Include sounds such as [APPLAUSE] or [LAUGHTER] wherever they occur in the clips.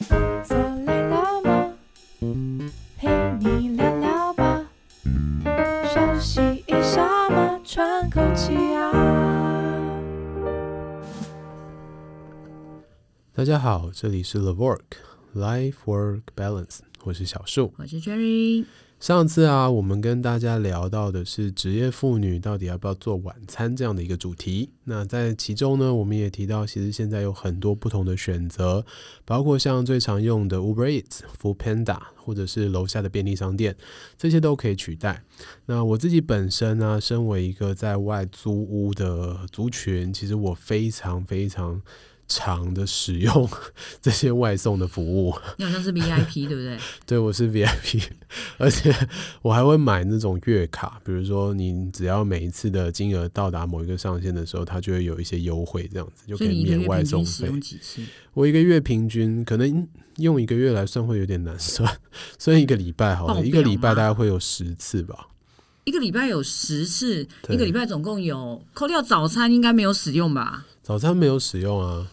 坐累了吗？陪你聊聊吧，休息一下嘛，喘口气啊。大家好，这里是 The Work Life Work Balance，我是小树，我是 Cherry。上次啊，我们跟大家聊到的是职业妇女到底要不要做晚餐这样的一个主题。那在其中呢，我们也提到，其实现在有很多不同的选择，包括像最常用的 Uber Eats、Food Panda，或者是楼下的便利商店，这些都可以取代。那我自己本身呢，身为一个在外租屋的族群，其实我非常非常。长的使用 [LAUGHS] 这些外送的服务，[LAUGHS] 你好像是 VIP 对不对？对，我是 VIP，[LAUGHS] 而且我还会买那种月卡，比如说你只要每一次的金额到达某一个上限的时候，它就会有一些优惠，这样子就可以免外送费。我一个月平均可能用一个月来算会有点难算，算一个礼拜好了，一个礼拜大概会有十次吧。一个礼拜有十次，一个礼拜总共有扣掉早餐应该没有使用吧？早餐没有使用啊。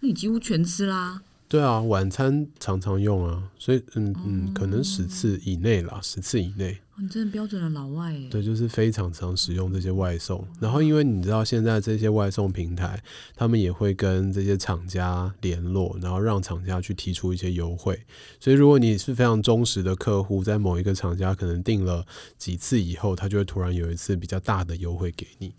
那你几乎全吃啦？对啊，晚餐常常用啊，所以嗯嗯，可能十次以内啦，十次以内。你真的标准的老外耶。对，就是非常常使用这些外送。然后，因为你知道现在这些外送平台，他们也会跟这些厂家联络，然后让厂家去提出一些优惠。所以，如果你是非常忠实的客户，在某一个厂家可能订了几次以后，他就会突然有一次比较大的优惠给你。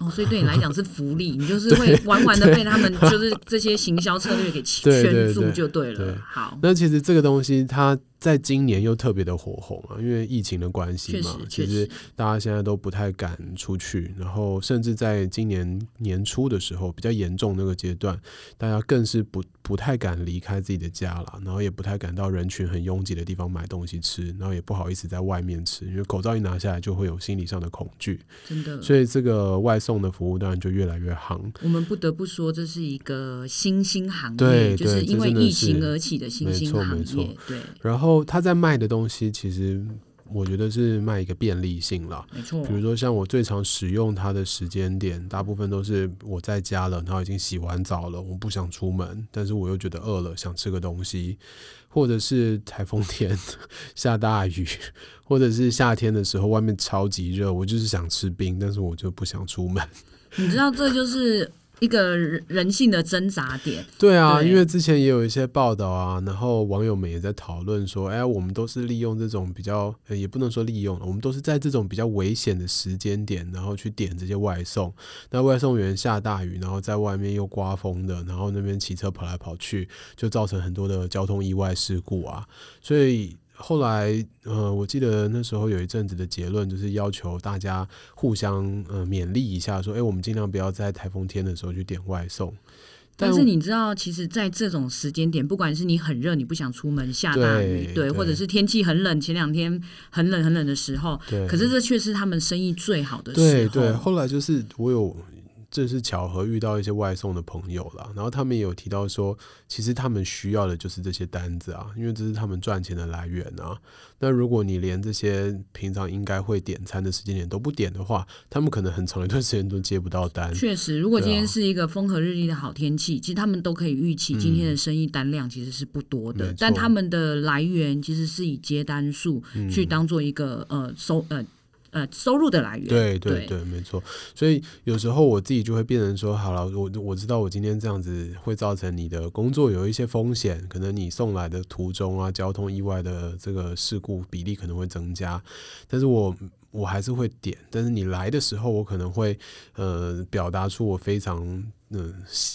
哦，所以对你来讲是福利，你就是会 [LAUGHS] 完完的被他们就是这些行销策略给圈住就对了。好，那其实这个东西它。在今年又特别的火红啊，因为疫情的关系嘛，其实大家现在都不太敢出去，然后甚至在今年年初的时候比较严重那个阶段，大家更是不不太敢离开自己的家了，然后也不太敢到人群很拥挤的地方买东西吃，然后也不好意思在外面吃，因为口罩一拿下来就会有心理上的恐惧。真的，所以这个外送的服务当然就越来越夯。我们不得不说，这是一个新兴行业，对，就是因为疫情而起的新兴行业。对，然后。他在卖的东西，其实我觉得是卖一个便利性啦。没错，比如说像我最常使用它的时间点，大部分都是我在家了，然后已经洗完澡了，我不想出门，但是我又觉得饿了，想吃个东西，或者是台风天 [LAUGHS] 下大雨，或者是夏天的时候外面超级热，我就是想吃冰，但是我就不想出门。[LAUGHS] 你知道这就是。一个人性的挣扎点。对啊，对，因为之前也有一些报道啊，然后网友们也在讨论说，哎，我们都是利用这种比较，也不能说利用，我们都是在这种比较危险的时间点，然后去点这些外送。那外送员下大雨，然后在外面又刮风的，然后那边骑车跑来跑去，就造成很多的交通意外事故啊，所以。后来，呃，我记得那时候有一阵子的结论就是要求大家互相呃勉励一下，说，哎，我们尽量不要在台风天的时候去点外送。但是你知道，其实，在这种时间点，不管是你很热，你不想出门，下大雨，对，对，或者是天气很冷，前两天很冷很冷的时候，对，可是这却是他们生意最好的时候。对对，后来就是我有。正是巧合遇到一些外送的朋友了，然后他们也有提到说，其实他们需要的就是这些单子啊，因为这是他们赚钱的来源啊。那如果你连这些平常应该会点餐的时间点都不点的话，他们可能很长一段时间都接不到单。确实，如果今天是一个风和日丽的好天气，其实他们都可以预期今天的生意单量其实是不多的，嗯、但他们的来源其实是以接单数去当做一个、嗯、呃收呃。呃，收入的来源。对对对，对没错。所以有时候我自己就会变成说，好了，我我知道我今天这样子会造成你的工作有一些风险，可能你送来的途中啊，交通意外的这个事故比例可能会增加，但是我我还是会点。但是你来的时候，我可能会呃表达出我非常。嗯，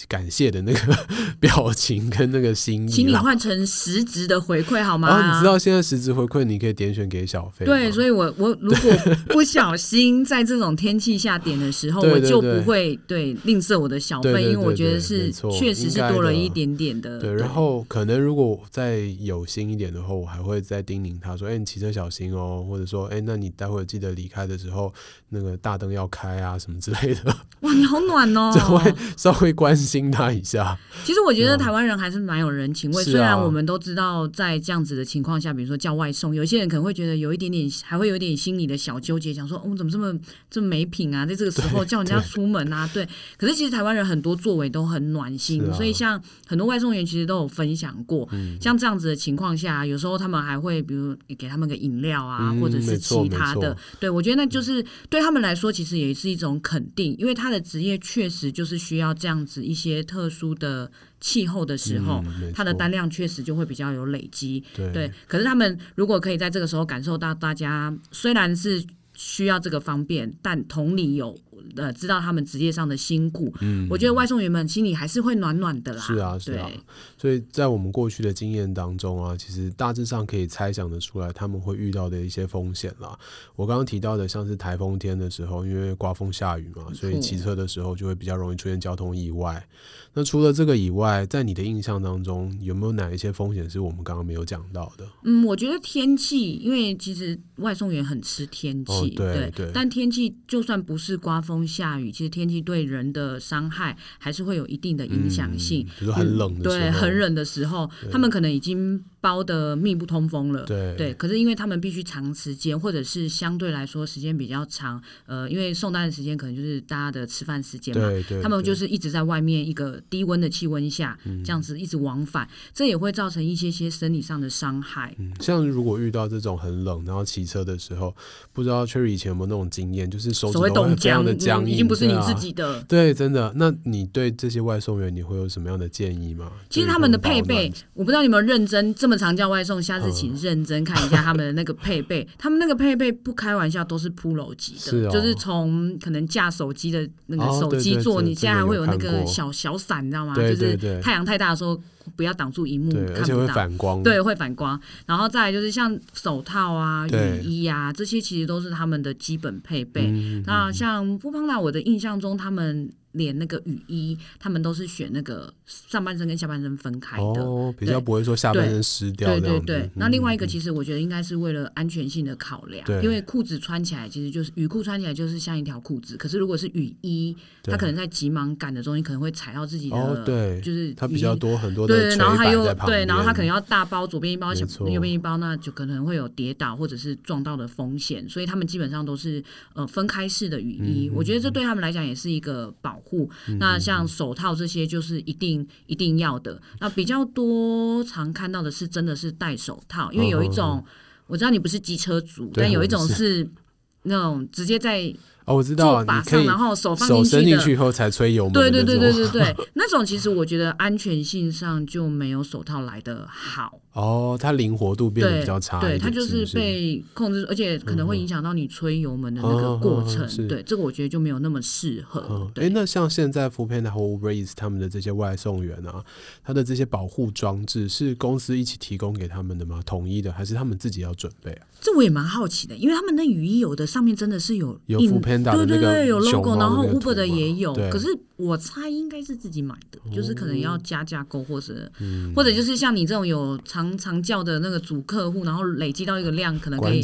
感谢的那个 [LAUGHS] 表情跟那个心意，请你换成实质的回馈好吗？哦，你知道现在实质回馈你可以点选给小费。对，所以我我如果不小心在这种天气下点的时候，[LAUGHS] 对对对，我就不会对吝啬我的小费，因为我觉得是确实是多了一点点的。对，然后可能如果再有心一点的话，我还会再叮咛他说：“哎，你骑车小心哦。”或者说：“哎，那你待会记得离开的时候，那个大灯要开啊，什么之类的。”哇，你好暖哦！[LAUGHS] 稍微关心他一下。其实我觉得台湾人还是蛮有人情味，啊、虽然我们都知道在这样子的情况下，比如说叫外送，有些人可能会觉得有一点点，还会有一点心里的小纠结，想说我们、哦、怎么这么这么没品啊，在这个 [LAUGHS] 时候叫人家出门啊，对。对可是其实台湾人很多作为都很暖心，啊、所以像很多外送员其实都有分享过，嗯、像这样子的情况下，有时候他们还会比如给他们个饮料啊，嗯、或者是其他的。对，我觉得那就是对他们来说，其实也是一种肯定，因为他的职业确实就是需要这样子一些特殊的气候的时候，嗯、他的单量确实就会比较有累积。对，对，可是他们如果可以在这个时候感受到大家虽然是需要这个方便，但同理有。呃，知道他们职业上的辛苦，嗯，我觉得外送员们心里还是会暖暖的啦。是啊，是啊。所以在我们过去的经验当中啊，其实大致上可以猜想得出来他们会遇到的一些风险啦。我刚刚提到的，像是台风天的时候，因为刮风下雨嘛，所以骑车的时候就会比较容易出现交通意外。那除了这个以外，在你的印象当中，有没有哪一些风险是我们刚刚没有讲到的？嗯，我觉得天气，因为其实外送员很吃天气，哦，对对，对。但天气就算不是刮风下雨，其实天气对人的伤害还是会有一定的影响性。很冷的时候，对，很冷的时候，他们可能已经包的密不通风了。对对。可是因为他们必须长时间，或者是相对来说时间比较长，呃，因为送单的时间可能就是大家的吃饭时间嘛，对对对，他们就是一直在外面一个低温的气温下，这样子一直往返，嗯，这也会造成一些些生理上的伤害。嗯，像如果遇到这种很冷，然后骑车的时候，不知道 Cherry 以前有没有那种经验，就是手会非常的僵硬，嗯，已经不是你自己的。对，真的。那你对这些外送员，你会有什么样的建议吗？其实他们的配备，我不知道你有没有认真这么常叫外送，下次请认真看一下他们的那个配备。嗯，他们那个配备不开玩笑，都是 Pro 级的，是哦，就是从可能架手机的那个手机座，哦，对对对，你现在还会有那个小小伞，你知道吗？对对对，就是太阳太大的时候，不要挡住荧幕，看不到。会反光。对，会反光。然后再来就是像手套啊、雨衣啊，这些其实都是他们的基本配备。嗯、那像 foodpanda，我的印象中他们。连那个雨衣，他们都是选那个上半身跟下半身分开的，哦，比较不会说下半身湿掉。对对对。那另外一个，其实我觉得应该是为了安全性的考量，嗯、因为裤子穿起来其实就是雨裤穿起来就是像一条裤子，可是如果是雨衣，它可能在急忙赶的中间可能会踩到自己的，哦、对，就是它比较多很多的对，然后它又对，然后它可能要大包左边一包，右边一包，那就可能会有跌倒或者是撞到的风险，所以他们基本上都是呃分开式的雨衣，嗯，我觉得这对他们来讲也是一个保护。那像手套这些就是一定一定要的。那比较多常看到的是真的是戴手套，因为有一种我知道你不是机车族，但有一种是那种直接在。哦，我知道，把上，然后手放手伸进去以后才吹油门。对对对对对对，那种其实我觉得安全性上就没有手套来的好。哦，它灵活度变得比较差。对，它就是被控制，而且可能会影响到你吹油门的那个过程。嗯、对，这个我觉得就没有那么适合。哎、嗯，那像现在 foodpanda 和 Uber Eats 他们的这些外送员啊，他的这些保护装置是公司一起提供给他们的吗？统一的，还是他们自己要准备啊？这我也蛮好奇的，因为他们那雨衣有的上面真的是有有 foodpanda 的那个对对对，有 logo，然后 Uber 的也有，可是我猜应该是自己买的，就是可能要加价购，或者、嗯、或者就是像你这种有常常叫的。那个主客户，然后累积到一个量，可能可以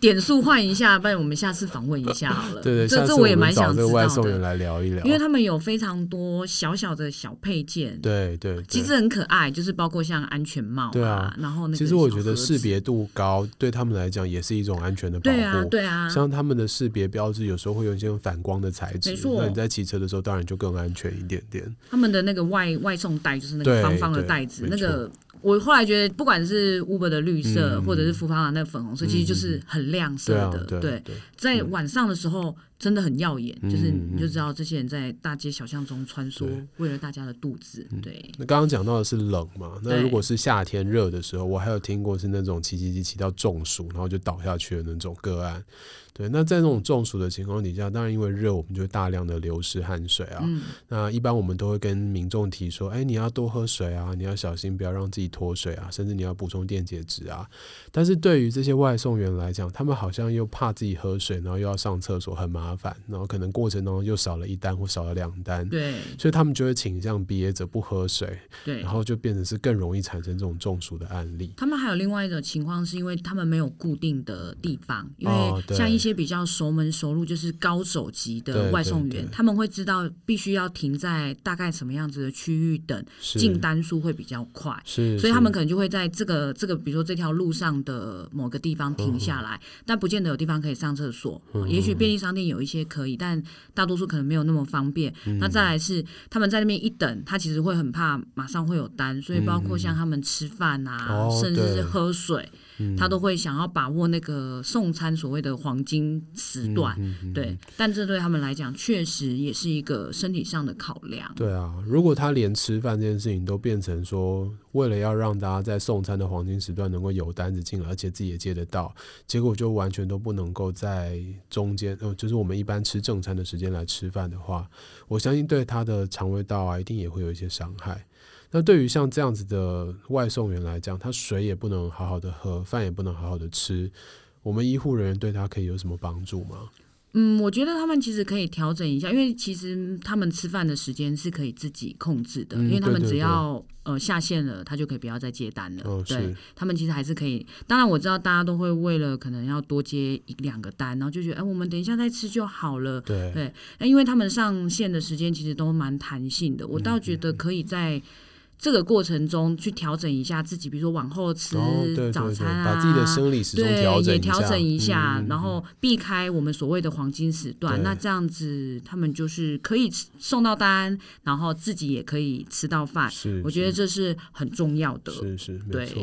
点数换一下，不然我们下次访问一下好了。[LAUGHS] 对对，这这我也蛮想知道的。外送员来聊一聊，因为他们有非常多小小的小配件，对对，其实很可爱，就是包括像安全帽，对啊，然后那个其实我觉得识别度高，对他们来讲也是一种安全的保护。对啊，对啊，像他们的识别标志有时候会有一些反光的材质，那你在骑车的时候当然就更安全一点点。他们的那个外外送袋就是那个方方的袋子，那个。我后来觉得，不管是 Uber 的绿色，嗯、或者是 foodpanda 那个粉红色，嗯、其实就是很亮色的。对，在晚上的时候真的很耀眼，嗯、就是你就知道这些人在大街小巷中穿梭，为了大家的肚子。对。嗯、那刚刚讲到的是冷嘛？那如果是夏天热的时候，我还有听过是那种骑骑骑骑到中暑，然后就倒下去的那种个案。对，那在那种中暑的情况底下，当然因为热，我们就大量的流失汗水啊。嗯、那一般我们都会跟民众提说，哎，你要多喝水啊，你要小心不要让自己脱水啊，甚至你要补充电解质啊。但是对于这些外送员来讲，他们好像又怕自己喝水，然后又要上厕所，很麻麻烦，然后可能过程当中又少了一单或少了两单，对，所以他们就会倾向憋着不喝水，对，然后就变成是更容易产生这种中暑的案例。他们还有另外一种情况，是因为他们没有固定的地方，因为像一些比较熟门熟路，就是高手级的外送员，他们会知道必须要停在大概什么样子的区域等，进单数会比较快，是，所以他们可能就会在这个这个，比如说这条路上的某个地方停下来，但不见得有地方可以上厕所，也许便利商店有一些可以，但大多数可能没有那么方便。那再来是他们在那边一等，他其实会很怕马上会有单，所以包括像他们吃饭啊，甚至是喝水。他都会想要把握那个送餐所谓的黄金时段，嗯嗯嗯、对，但这对他们来讲确实也是一个身体上的考量。对啊，如果他连吃饭这件事情都变成说，为了要让大家在送餐的黄金时段能够有单子进来，而且自己也接得到，结果就完全都不能够在中间，呃，就是我们一般吃正餐的时间来吃饭的话，我相信对他的肠胃道啊，一定也会有一些伤害。那对于像这样子的外送员来讲，他水也不能好好的喝，饭也不能好好的吃，我们医护人员对他可以有什么帮助吗？嗯，我觉得他们其实可以调整一下，因为其实他们吃饭的时间是可以自己控制的，嗯、因为他们只要呃下线了，他就可以不要再接单了。哦、对，他们其实还是可以。当然我知道大家都会为了可能要多接一两个单，然后就觉得哎，我们等一下再吃就好了。对对，那因为他们上线的时间其实都蛮弹性的，我倒觉得可以在。这个过程中去调整一下自己，比如说往后吃早餐啊，把自己的生理时钟调整一下，对，也调整一下，然后避开我们所谓的黄金时段。那这样子，他们就是可以送到单，然后自己也可以吃到饭。是，我觉得这是很重要的。是是，没错。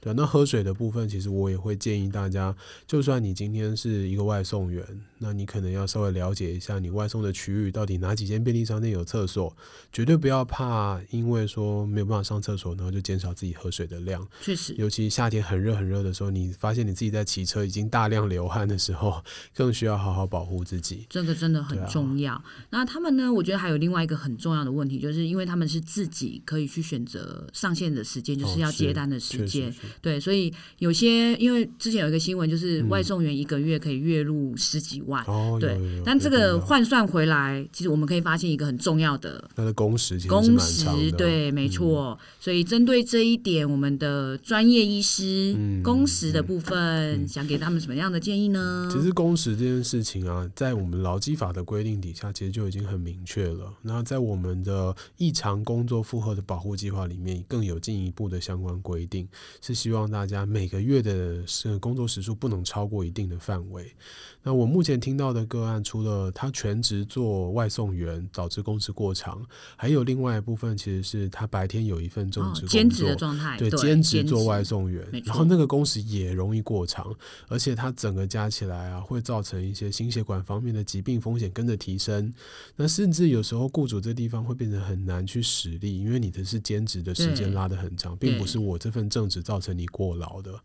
对，那喝水的部分，其实我也会建议大家，就算你今天是一个外送员，那你可能要稍微了解一下你外送的区域到底哪几间便利商店有厕所，绝对不要怕，因为说没有办法上厕所，然后就减少自己喝水的量。确实，尤其夏天很热很热的时候，你发现你自己在骑车已经大量流汗的时候，更需要好好保护自己。这个真的很重要。啊、那他们呢？我觉得还有另外一个很重要的问题，就是因为他们是自己可以去选择上线的时间，就是要接单的时间。哦对，所以有些因为之前有一个新闻，就是外送员一个月可以月入十几万，嗯、对。但这个换算回来，其实我们可以发现一个很重要的，它的工时其实工时对，没错。嗯、所以针对这一点，我们的专业医师、嗯、工时的部分，嗯、想给他们什么样的建议呢？其实工时这件事情啊，在我们劳基法的规定底下，其实就已经很明确了。那在我们的异常工作负荷的保护计划里面，更有进一步的相关规定，是。希望大家每个月的是工作时数不能超过一定的范围。那我目前听到的个案，除了他全职做外送员导致工时过长，还有另外一部分其实是他白天有一份正职工作，兼职的状态，对，兼职做外送员，然后那个工时也容易过长，而且他整个加起来啊，会造成一些心血管方面的疾病风险跟着提升。那甚至有时候雇主这地方会变得很难去使力，因为你的是兼职的时间拉得很长，并不是我这份正职造成。你过劳的，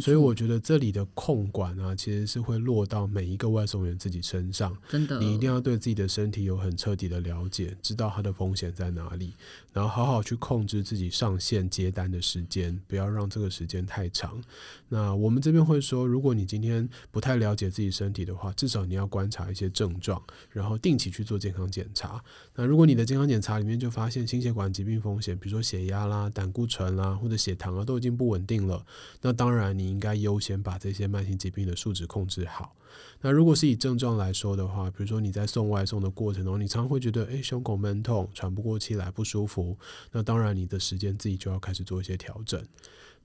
所以我觉得这里的控管啊，其实是会落到每一个外送员自己身上。真的，你一定要对自己的身体有很彻底的了解，知道它的风险在哪里，然后好好去控制自己上线接单的时间，不要让这个时间太长。那我们这边会说，如果你今天不太了解自己身体的话，至少你要观察一些症状，然后定期去做健康检查。那如果你的健康检查里面就发现心血管疾病风险，比如说血压啦、胆固醇啦或者血糖啊都已经不稳。定了，那当然你应该优先把这些慢性疾病的数值控制好。那如果是以症状来说的话，比如说你在送外送的过程中，你常会觉得诶，胸口闷痛、喘不过气来、不舒服，那当然你的时间自己就要开始做一些调整。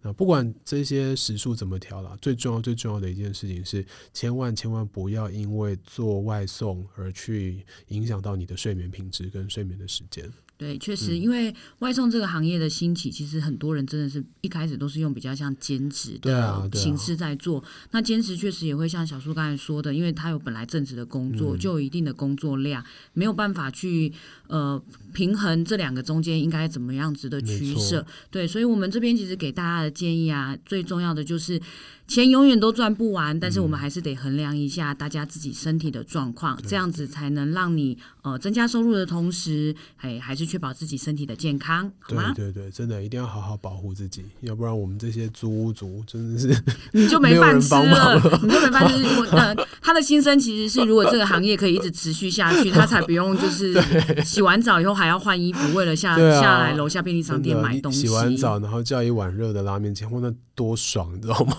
那不管这些时数怎么调了，最重要最重要的一件事情是，千万千万不要因为做外送而去影响到你的睡眠品质跟睡眠的时间。对，确实，因为外送这个行业的兴起，其实很多人真的是一开始都是用比较像兼职的形式在做。啊啊、那兼职确实也会像小树刚才说的，因为他有本来正职的工作，嗯、就有一定的工作量，没有办法去呃平衡这两个中间应该怎么样子的取舍。对，所以我们这边其实给大家建议啊，最重要的就是。钱永远都赚不完，但是我们还是得衡量一下大家自己身体的状况，嗯、这样子才能让你呃增加收入的同时，还还是确保自己身体的健康，好吗？对对对，真的一定要好好保护自己，要不然我们这些租屋族真的是 [LAUGHS] 你就没饭吃了，你就没饭吃。因为呃，他的心声其实是，如果这个行业可以一直持续下去，[LAUGHS] 他才不用就是洗完澡以后还要换衣服，为了下、啊、下来楼下便利商店买东西。洗完澡然后叫一碗热的拉面，前后那多爽，[LAUGHS] 你知道吗？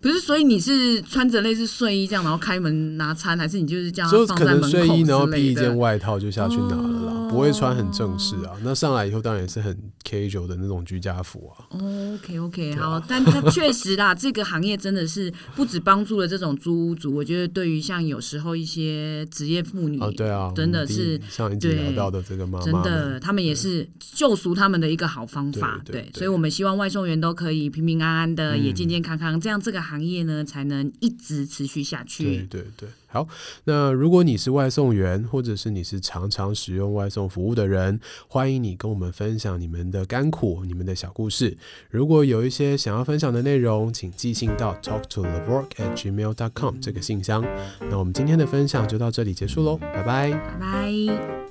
不是，所以你是穿着类似睡衣这样，然后开门拿餐，还是你就是这样放在门口？睡衣，然后披一件外套就下去拿了，哦、不会穿很正式啊。那上来以后当然也是很 casual 的那种居家服啊。哦、OK OK，好，啊、但它确实啦，这个行业真的是不止帮助了这种租屋族，我觉得对于像有时候一些职业妇女，哦，对啊，真的是上一集聊到的这个妈妈，真的他们也是救赎他们的一个好方法。对，所以我们希望外送员都可以平平安安的，嗯、也健健康康，这样这个行业呢才能一直持续下去。对对对。好，那如果你是外送员，或者是你是常常使用外送服务的人，欢迎你跟我们分享你们的甘苦、你们的小故事。如果有一些想要分享的内容，请寄信到 talk to the work at gmail dot com 这个信箱。那我们今天的分享就到这里结束喽，拜拜，拜拜。